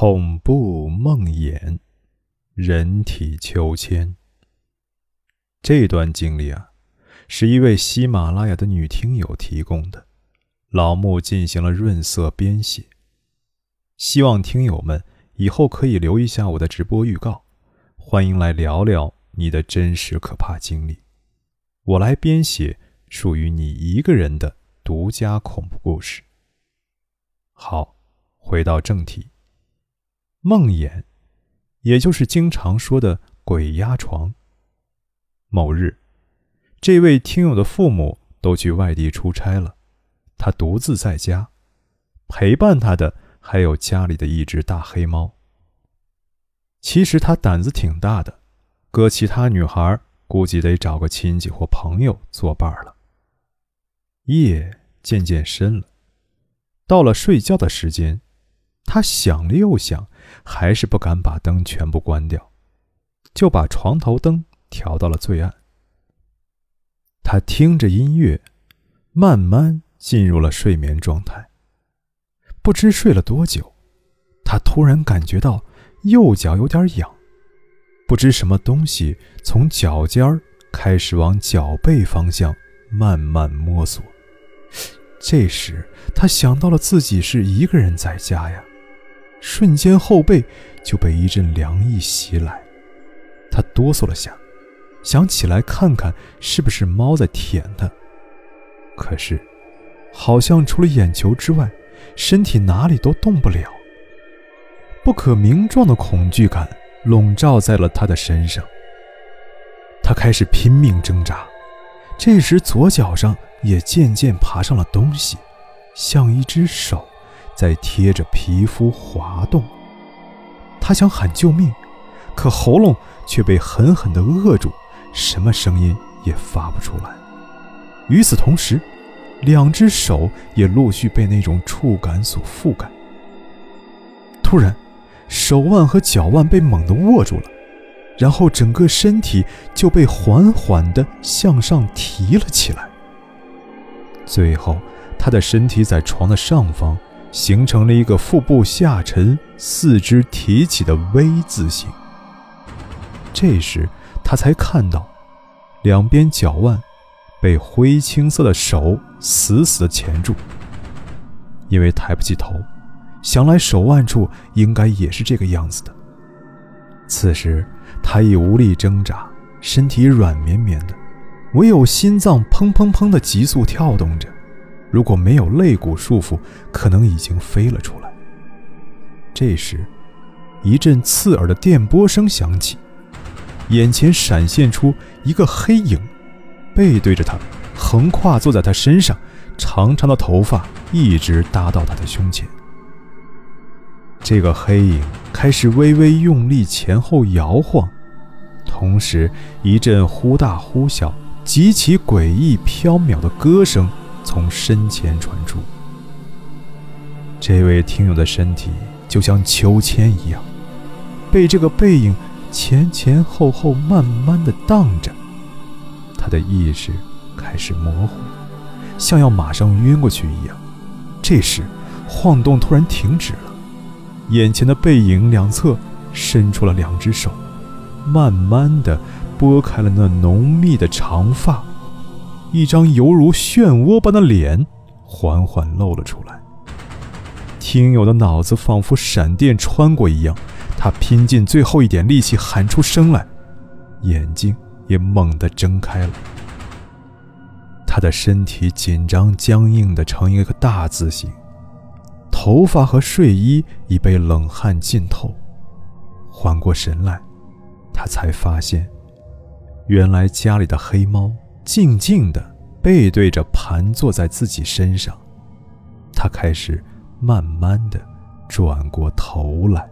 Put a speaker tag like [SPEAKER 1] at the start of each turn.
[SPEAKER 1] 恐怖梦魇，人体秋千。这段经历啊，是一位喜马拉雅的女听友提供的，老木进行了润色编写。希望听友们以后可以留一下我的直播预告，欢迎来聊聊你的真实可怕经历，我来编写属于你一个人的独家恐怖故事。好，回到正题。梦魇，也就是经常说的鬼压床。某日，这位听友的父母都去外地出差了，他独自在家，陪伴他的还有家里的一只大黑猫。其实他胆子挺大的，搁其他女孩估计得找个亲戚或朋友作伴了。夜渐渐深了，到了睡觉的时间，他想了又想。还是不敢把灯全部关掉，就把床头灯调到了最暗。他听着音乐，慢慢进入了睡眠状态。不知睡了多久，他突然感觉到右脚有点痒，不知什么东西从脚尖儿开始往脚背方向慢慢摸索。这时，他想到了自己是一个人在家呀。瞬间后背就被一阵凉意袭来，他哆嗦了下，想起来看看是不是猫在舔他。可是，好像除了眼球之外，身体哪里都动不了。不可名状的恐惧感笼罩在了他的身上。他开始拼命挣扎，这时左脚上也渐渐爬上了东西，像一只手。在贴着皮肤滑动，他想喊救命，可喉咙却被狠狠地扼住，什么声音也发不出来。与此同时，两只手也陆续被那种触感所覆盖。突然，手腕和脚腕被猛地握住了，然后整个身体就被缓缓地向上提了起来。最后，他的身体在床的上方。形成了一个腹部下沉、四肢提起的 V 字形。这时，他才看到，两边脚腕被灰青色的手死死地钳住。因为抬不起头，想来手腕处应该也是这个样子的。此时，他已无力挣扎，身体软绵绵的，唯有心脏砰砰砰地急速跳动着。如果没有肋骨束缚，可能已经飞了出来。这时，一阵刺耳的电波声响起，眼前闪现出一个黑影，背对着他，横跨坐在他身上，长长的头发一直搭到他的胸前。这个黑影开始微微用力前后摇晃，同时一阵忽大忽小、极其诡异飘渺的歌声。从身前传出，这位听友的身体就像秋千一样，被这个背影前前后后慢慢的荡着，他的意识开始模糊，像要马上晕过去一样。这时，晃动突然停止了，眼前的背影两侧伸出了两只手，慢慢的拨开了那浓密的长发。一张犹如漩涡般的脸缓缓露了出来。听友的脑子仿佛闪电穿过一样，他拼尽最后一点力气喊出声来，眼睛也猛地睁开了。他的身体紧张僵硬的成一个大字形，头发和睡衣已被冷汗浸透。缓过神来，他才发现，原来家里的黑猫。静静地背对着盘坐在自己身上，他开始慢慢地转过头来。